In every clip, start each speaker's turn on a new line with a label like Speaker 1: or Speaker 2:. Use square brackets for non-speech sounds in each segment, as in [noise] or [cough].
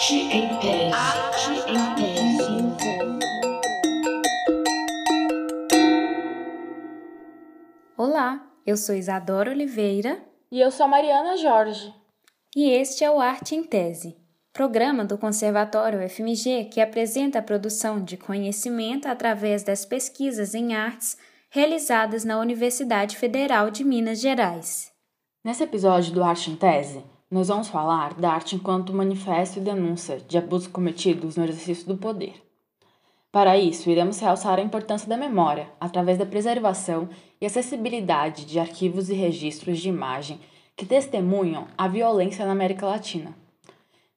Speaker 1: Arte em tese. Arte em tese.
Speaker 2: Olá, eu sou Isadora Oliveira
Speaker 3: E eu sou a Mariana Jorge.
Speaker 2: e este é o Arte em Tese, programa do Conservatório UFMG que apresenta a produção de conhecimento através das pesquisas em artes realizadas na Universidade Federal de Minas Gerais.
Speaker 3: Nesse episódio do Arte em Tese, nós vamos falar da arte enquanto manifesto e denúncia de abusos cometidos no exercício do poder. Para isso, iremos realçar a importância da memória através da preservação e acessibilidade de arquivos e registros de imagem que testemunham a violência na América Latina.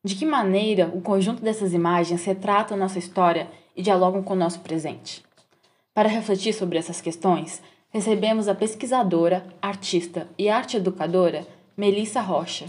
Speaker 3: De que maneira o conjunto dessas imagens retrata nossa história e dialogam com o nosso presente? Para refletir sobre essas questões, recebemos a pesquisadora, artista e arte educadora Melissa Rocha.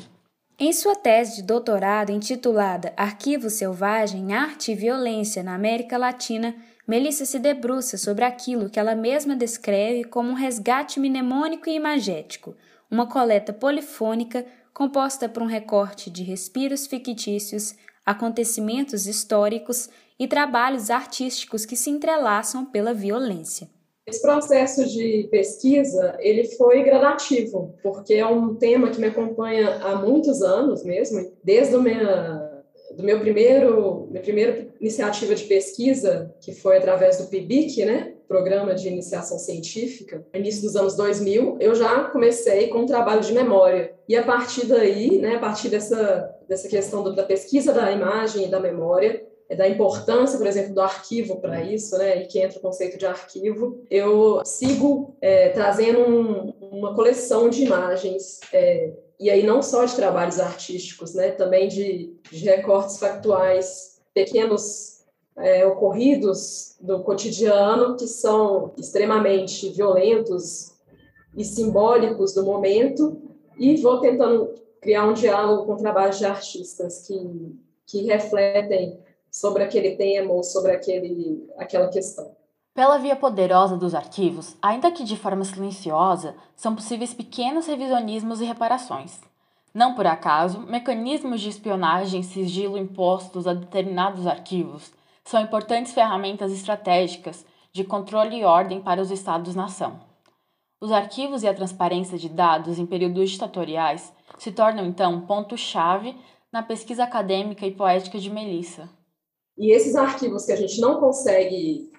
Speaker 2: Em sua tese de doutorado intitulada Arquivo Selvagem, Arte e Violência na América Latina, Melissa se debruça sobre aquilo que ela mesma descreve como um resgate mnemônico e imagético, uma coleta polifônica composta por um recorte de respiros fictícios, acontecimentos históricos e trabalhos artísticos que se entrelaçam pela violência.
Speaker 4: Esse processo de pesquisa, ele foi gradativo, porque é um tema que me acompanha há muitos anos mesmo, desde o minha, do meu primeiro, minha primeira iniciativa de pesquisa, que foi através do PIBIC, né, Programa de Iniciação Científica, início dos anos 2000, eu já comecei com um trabalho de memória. E a partir daí, né, a partir dessa, dessa questão do, da pesquisa da imagem e da memória, da importância, por exemplo, do arquivo para isso, né, e que entra o conceito de arquivo, eu sigo é, trazendo um, uma coleção de imagens, é, e aí não só de trabalhos artísticos, né, também de, de recortes factuais, pequenos é, ocorridos do cotidiano que são extremamente violentos e simbólicos do momento, e vou tentando criar um diálogo com trabalhos de artistas que, que refletem sobre aquele tema ou sobre aquele, aquela questão.
Speaker 3: Pela via poderosa dos arquivos, ainda que de forma silenciosa, são possíveis pequenos revisionismos e reparações. Não por acaso, mecanismos de espionagem e sigilo impostos a determinados arquivos são importantes ferramentas estratégicas de controle e ordem para os Estados-nação. Os arquivos e a transparência de dados em períodos ditatoriais se tornam, então, ponto-chave na pesquisa acadêmica e poética de Melissa.
Speaker 4: E esses arquivos que a gente não consegue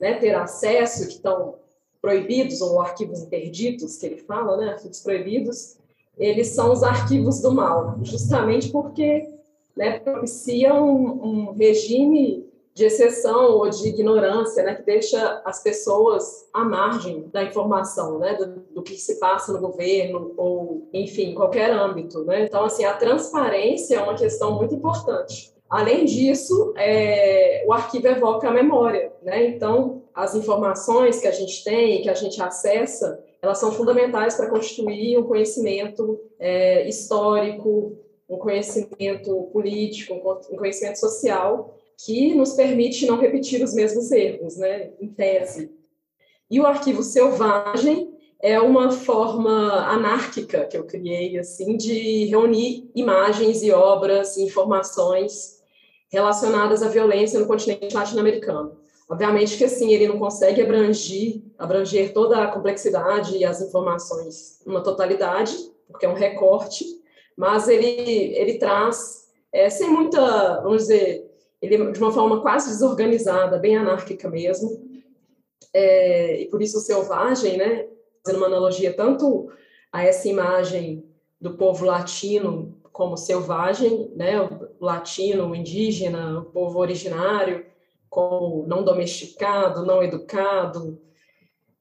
Speaker 4: né, ter acesso, que estão proibidos, ou arquivos interditos, que ele fala, né, arquivos proibidos, eles são os arquivos do mal, justamente porque né, propiciam um, um regime de exceção ou de ignorância, né, que deixa as pessoas à margem da informação, né, do, do, que se passa no governo ou, enfim, qualquer âmbito, né. Então, assim, a transparência é uma questão muito importante. Além disso, é, o arquivo evoca a memória, né? Então, as informações que a gente tem, que a gente acessa, elas são fundamentais para constituir um conhecimento é, histórico, um conhecimento político, um conhecimento social que nos permite não repetir os mesmos erros, né? Em tese. E o arquivo selvagem é uma forma anárquica que eu criei, assim, de reunir imagens e obras informações relacionadas à violência no continente latino-americano. Obviamente que assim ele não consegue abranger, abranger toda a complexidade e as informações numa totalidade, porque é um recorte, mas ele ele traz é, sem muita, vamos dizer, ele de uma forma quase desorganizada, bem anárquica mesmo, é, e por isso selvagem, né, fazendo uma analogia tanto a essa imagem do povo latino como selvagem, né, o latino, o indígena, o povo originário, como não domesticado, não educado.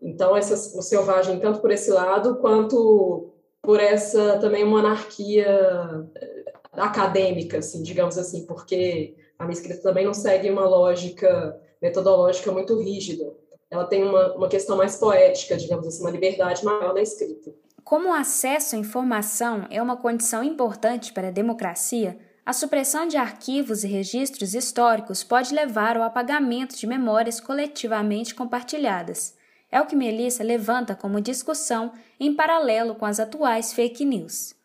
Speaker 4: Então, essa, o selvagem, tanto por esse lado, quanto por essa também uma anarquia eh, acadêmica, assim, digamos assim, porque a minha escrita também não segue uma lógica metodológica muito rígida. Ela tem uma, uma questão mais poética, digamos assim, uma liberdade maior na escrita.
Speaker 2: Como o acesso à informação é uma condição importante para a democracia, a supressão de arquivos e registros históricos pode levar ao apagamento de memórias coletivamente compartilhadas. É o que Melissa levanta como discussão em paralelo com as atuais fake news.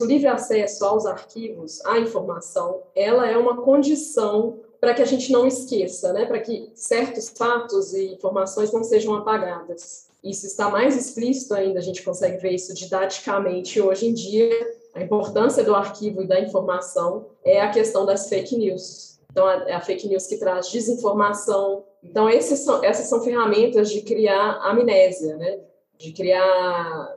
Speaker 4: o livre acesso aos arquivos, à informação, ela é uma condição para que a gente não esqueça, né? para que certos fatos e informações não sejam apagadas. Isso está mais explícito ainda, a gente consegue ver isso didaticamente hoje em dia. A importância do arquivo e da informação é a questão das fake news. Então, é a fake news que traz desinformação. Então, são, essas são ferramentas de criar amnésia, né? de criar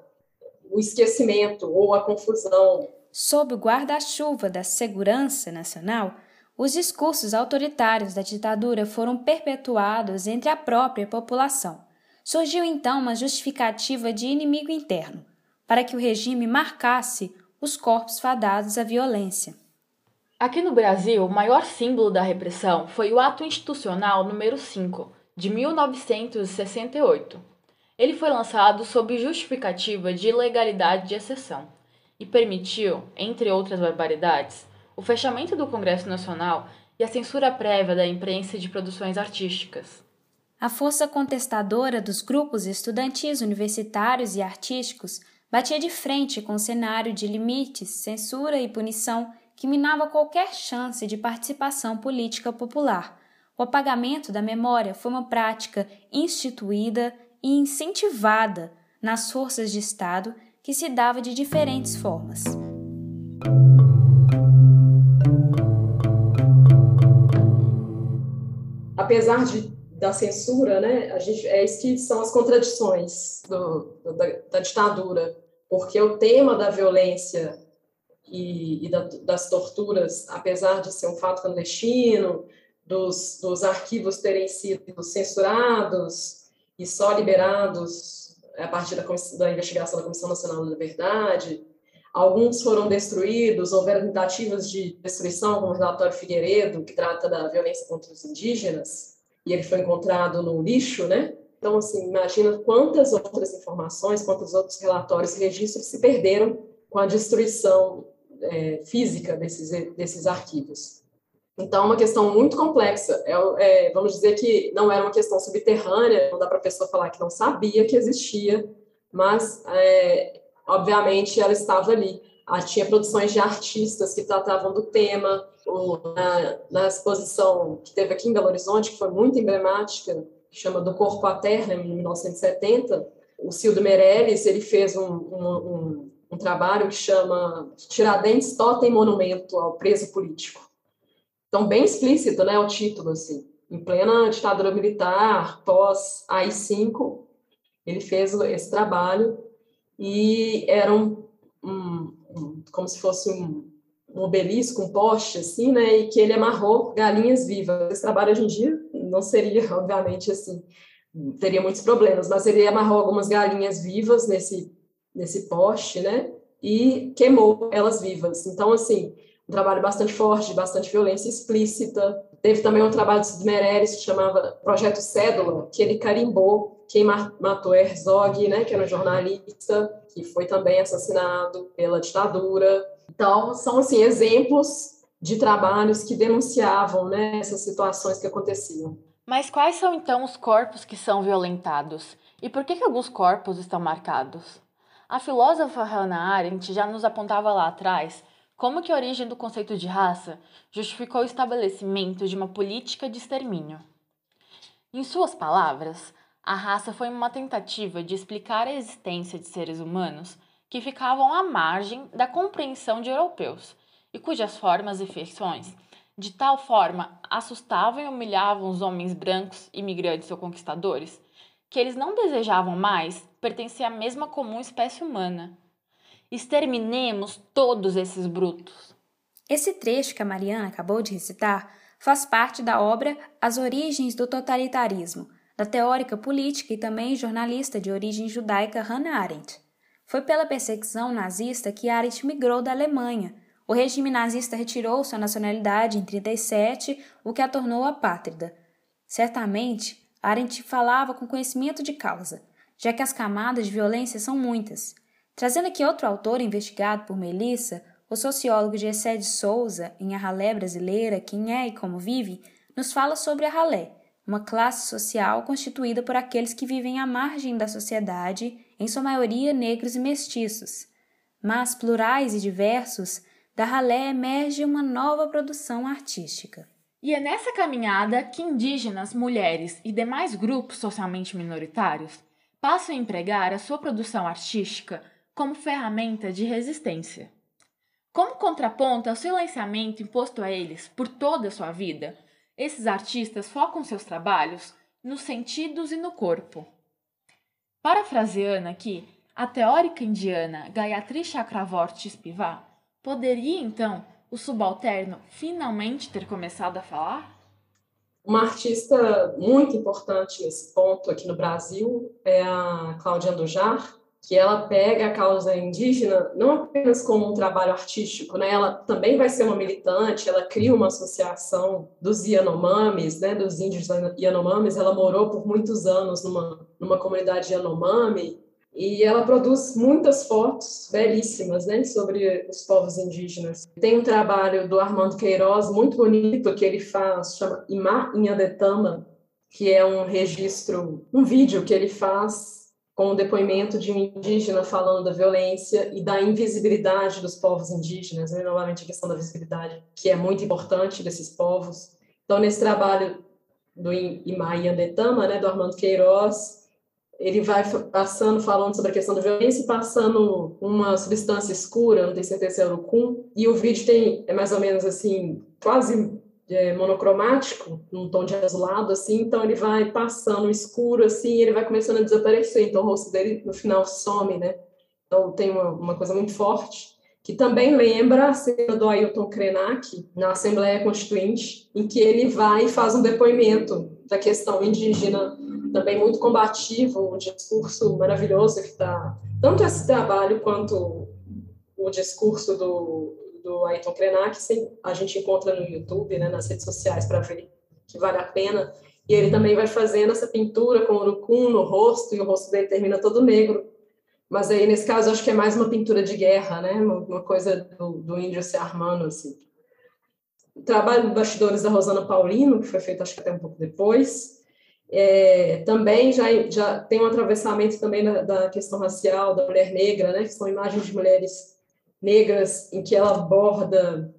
Speaker 4: o esquecimento ou a confusão.
Speaker 2: Sob o guarda-chuva da segurança nacional, os discursos autoritários da ditadura foram perpetuados entre a própria população. Surgiu então uma justificativa de inimigo interno, para que o regime marcasse os corpos fadados à violência.
Speaker 3: Aqui no Brasil, o maior símbolo da repressão foi o Ato Institucional número 5, de 1968. Ele foi lançado sob justificativa de ilegalidade de exceção e permitiu, entre outras barbaridades, o fechamento do Congresso Nacional e a censura prévia da imprensa e de produções artísticas.
Speaker 2: A força contestadora dos grupos estudantis, universitários e artísticos batia de frente com o cenário de limites, censura e punição que minava qualquer chance de participação política popular. O apagamento da memória foi uma prática instituída e incentivada nas forças de Estado que se dava de diferentes formas.
Speaker 4: apesar de, da censura, né, a gente, é isso que são as contradições do, da, da, ditadura, porque o tema da violência e, e da, das torturas, apesar de ser um fato clandestino, dos, dos arquivos terem sido censurados e só liberados a partir da, da investigação da Comissão Nacional da Verdade, Alguns foram destruídos, houveram tentativas de destruição, como o relatório Figueiredo, que trata da violência contra os indígenas, e ele foi encontrado no lixo, né? Então, assim, imagina quantas outras informações, quantos outros relatórios registros se perderam com a destruição é, física desses, desses arquivos. Então, é uma questão muito complexa. É, é, vamos dizer que não era uma questão subterrânea, não dá para a pessoa falar que não sabia que existia, mas é, obviamente ela estava ali. Tinha produções de artistas que tratavam do tema, na, na, exposição que teve aqui em Belo Horizonte, que foi muito emblemática, que chama Do Corpo à Terra, em 1970, o Cildo Meirelles ele fez um, um, um, um trabalho que chama Tiradentes Totem Monumento ao Preso Político. Então, bem explícito né, o título, assim. Em plena ditadura militar, pós AI-5, ele fez esse trabalho e era um como se fosse um, um, obelisco, um poste, assim, né, e que ele amarrou galinhas vivas. Esse trabalho hoje em dia não seria, [laughs] obviamente, assim, teria muitos problemas, mas ele amarrou algumas galinhas vivas nesse, nesse poste, né, e queimou elas vivas. Então, assim, um trabalho bastante forte, bastante violência explícita. Teve também um trabalho de Meirelles que chamava Projeto Cédula, que ele carimbou quem matou Herzog, né, que era um jornalista, que foi também assassinado pela ditadura. Então, são assim exemplos de trabalhos que denunciavam né, essas situações que aconteciam.
Speaker 3: Mas quais são então os corpos que são violentados? E por que, que alguns corpos estão marcados? A filósofa Hannah Arendt já nos apontava lá atrás como que a origem do conceito de raça justificou o estabelecimento de uma política de extermínio. Em suas palavras, a raça foi uma tentativa de explicar a existência de seres humanos que ficavam à margem da compreensão de europeus e cujas formas e feições de tal forma assustavam e humilhavam os homens brancos, imigrantes ou conquistadores, que eles não desejavam mais pertencer à mesma comum espécie humana. Exterminemos todos esses brutos.
Speaker 2: Esse trecho que a Mariana acabou de recitar faz parte da obra As Origens do Totalitarismo, da teórica política e também jornalista de origem judaica Hannah Arendt. Foi pela perseguição nazista que Arendt migrou da Alemanha. O regime nazista retirou sua nacionalidade em 37, o que a tornou apátrida. Certamente, Arendt falava com conhecimento de causa, já que as camadas de violência são muitas. Trazendo aqui outro autor investigado por Melissa, o sociólogo Gessé de Souza, em A Ralé Brasileira, Quem é e Como Vive, nos fala sobre a ralé, uma classe social constituída por aqueles que vivem à margem da sociedade, em sua maioria negros e mestiços. mas plurais e diversos, da ralé emerge uma nova produção artística.
Speaker 3: E é nessa caminhada que indígenas, mulheres e demais grupos socialmente minoritários passam a empregar a sua produção artística como ferramenta de resistência. Como contraponto ao silenciamento imposto a eles por toda a sua vida, esses artistas focam seus trabalhos nos sentidos e no corpo. Parafraseando aqui, a teórica indiana Gayatri Chakravorty Spivak, poderia então o subalterno finalmente ter começado a falar?
Speaker 4: Uma artista muito importante nesse ponto aqui no Brasil é a Cláudia Andujar, que ela pega a causa indígena não apenas como um trabalho artístico, né? Ela também vai ser uma militante, ela cria uma associação dos Yanomamis, né, dos índios Yanomamis, ela morou por muitos anos numa, numa comunidade Yanomami e ela produz muitas fotos belíssimas né, sobre os povos indígenas. Tem um trabalho do Armando Queiroz muito bonito que ele faz, chama Imá Inhadetama, que é um registro, um vídeo que ele faz com o depoimento de um indígena falando da violência e da invisibilidade dos povos indígenas, né? novamente a questão da visibilidade, que é muito importante desses povos. Então, nesse trabalho do Imá Inhadetama, né, do Armando Queiroz, ele vai passando, falando sobre a questão da violência, passando uma substância escura, não tenho certeza se é urucum, e o vídeo tem, é mais ou menos assim, quase é, monocromático, num tom de azulado, assim, então ele vai passando escuro, assim, e ele vai começando a desaparecer, então o rosto dele, no final, some, né? Então tem uma, uma coisa muito forte, que também lembra a cena do Ailton Krenak, na Assembleia Constituinte, em que ele vai e faz um depoimento da questão indígena também muito combativo, um discurso maravilhoso que está tanto esse trabalho quanto o discurso do, do Ayrton Krenak, a gente encontra no YouTube, né, nas redes sociais para ver que vale a pena. E ele também vai fazendo essa pintura com urucum no rosto e o rosto dele termina todo negro. Mas aí nesse caso acho que é mais uma pintura de guerra, né, uma coisa do, do índio se armando assim. O trabalho de bastidores da Rosana Paulino, que foi feito acho que até um pouco depois, é, também já, já tem um atravessamento também da, da, questão racial, da mulher negra, né, que são imagens de mulheres negras em que ela aborda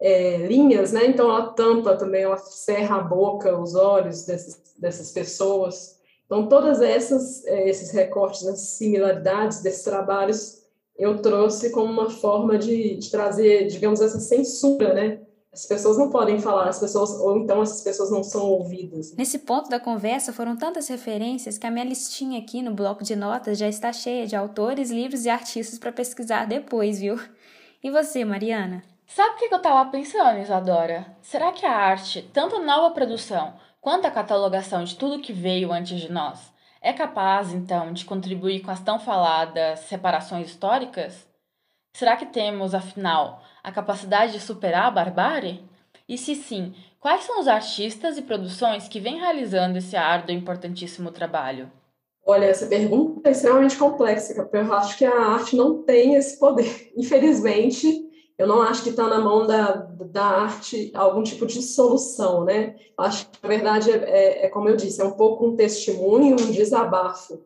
Speaker 4: é, linhas, né, então ela tampa também, ela cerra a boca, os olhos dessas, dessas pessoas. Então, todas essas, é, esses recortes, essas similaridades desses trabalhos, eu trouxe como uma forma de, de trazer, digamos, essa censura, né, as pessoas não podem falar, as pessoas ou então essas pessoas não são ouvidas.
Speaker 2: Nesse ponto da conversa foram tantas referências que a minha listinha aqui no bloco de notas já está cheia de autores, livros e artistas para pesquisar depois, viu? E você, Mariana?
Speaker 3: Sabe o que eu estava pensando, Isadora? Será que a arte, tanto a nova produção quanto a catalogação de tudo que veio antes de nós, é capaz, então, de contribuir com as tão faladas separações históricas? Será que temos, afinal, a capacidade de superar a barbárie? E se sim, quais são os artistas e produções que vêm realizando esse árduo e importantíssimo trabalho?
Speaker 4: Olha, essa pergunta é extremamente complexa, porque eu acho que a arte não tem esse poder. [laughs] Infelizmente, eu não acho que está na mão da, da arte algum tipo de solução, né? Acho que, na verdade, é, é, é como eu disse, é um pouco um testemunho, um desabafo.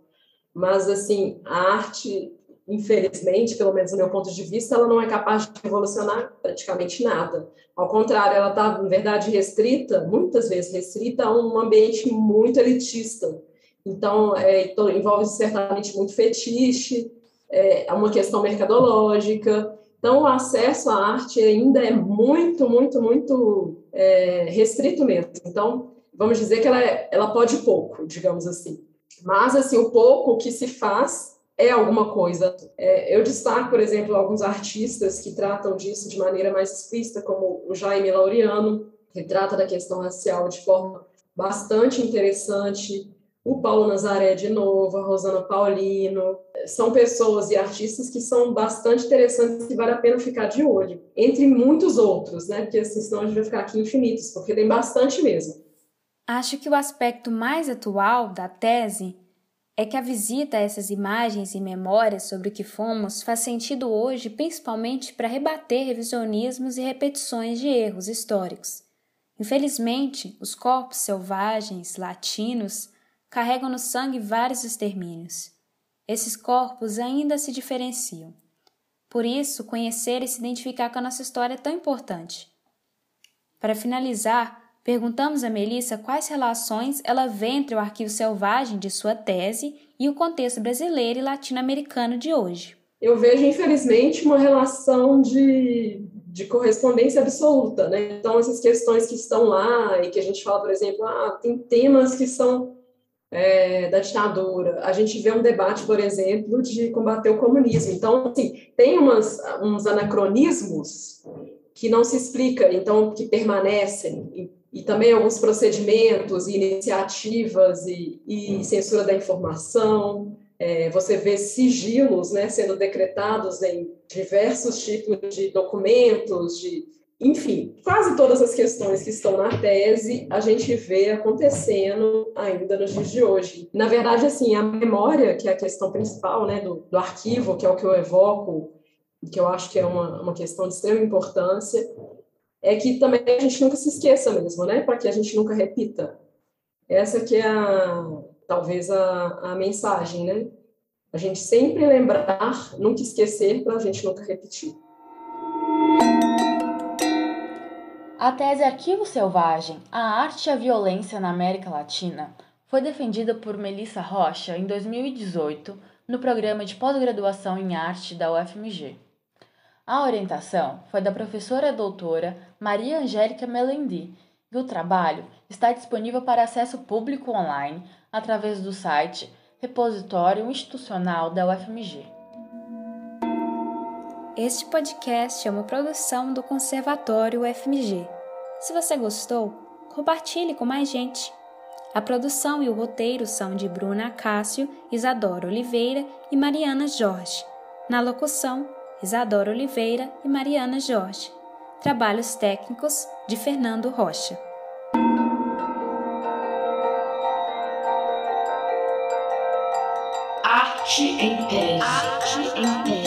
Speaker 4: Mas, assim, a arte infelizmente, pelo menos do meu ponto de vista, ela não é capaz de revolucionar praticamente nada. Ao contrário, ela está, na verdade, restrita, muitas vezes restrita a um ambiente muito elitista. Então, é, envolve certamente muito fetiche, é, uma questão mercadológica. Então, o acesso à arte ainda é muito, muito, muito é, restrito mesmo. Então, vamos dizer que ela, é, ela pode pouco, digamos assim. Mas, assim, o pouco que se faz é alguma coisa. É, eu destaco, por exemplo, alguns artistas que tratam disso de maneira mais explícita, como o Jaime Laureano, que trata da questão racial de forma bastante interessante, o Paulo Nazaré de novo, a Rosana Paulino, são pessoas e artistas que são bastante interessantes e vale a pena ficar de olho, entre muitos outros, né? Porque assim, senão a gente vai ficar aqui infinitos, porque tem bastante mesmo.
Speaker 2: Acho que o aspecto mais atual da tese é que a visita a essas imagens e memórias sobre o que fomos faz sentido hoje principalmente para rebater revisionismos e repetições de erros históricos. Infelizmente, os corpos selvagens, latinos, carregam no sangue vários extermínios. Esses corpos ainda se diferenciam. Por isso, conhecer e se identificar com a nossa história é tão importante. Para finalizar, perguntamos a Melissa quais relações ela vê entre o arquivo selvagem de sua tese e o contexto brasileiro e latino-americano de hoje.
Speaker 4: Eu vejo, infelizmente, uma relação de, de correspondência absoluta. Né? Então, essas questões que estão lá e que a gente fala, por exemplo, ah, tem temas que são é, da ditadura. A gente vê um debate, por exemplo, de combater o comunismo. Então, assim, tem umas, uns anacronismos que não se explica, então, que permanecem, e também alguns procedimentos e iniciativas e, e censura da informação. É, você vê sigilos né, sendo decretados em diversos tipos de documentos, de enfim, quase todas as questões que estão na tese a gente vê acontecendo ainda nos dias de hoje. Na verdade, assim, a memória, que é a questão principal né, do, do arquivo, que é o que eu evoco, que eu acho que é uma, uma questão de extrema importância, é que também a gente nunca se esqueça mesmo, né? Para que a gente nunca repita. Essa que é a, talvez a, a mensagem, né? A gente sempre lembrar, nunca esquecer, para a gente nunca repetir.
Speaker 3: A tese Arquivo Selvagem, a arte e a violência na América Latina foi defendida por Melissa Rocha em 2018 no programa de pós-graduação em arte da UFMG. A orientação foi da professora doutora Maria Angélica Melendi e o trabalho está disponível para acesso público online através do site Repositório Institucional da UFMG.
Speaker 2: Este podcast é uma produção do Conservatório UFMG. Se você gostou, compartilhe com mais gente. A produção e o roteiro são de Bruna Cássio, Isadora Oliveira e Mariana Jorge. Na locução, Isadora Oliveira e Mariana Jorge. Trabalhos técnicos de Fernando Rocha.
Speaker 1: Arte em tese. Arte em tese.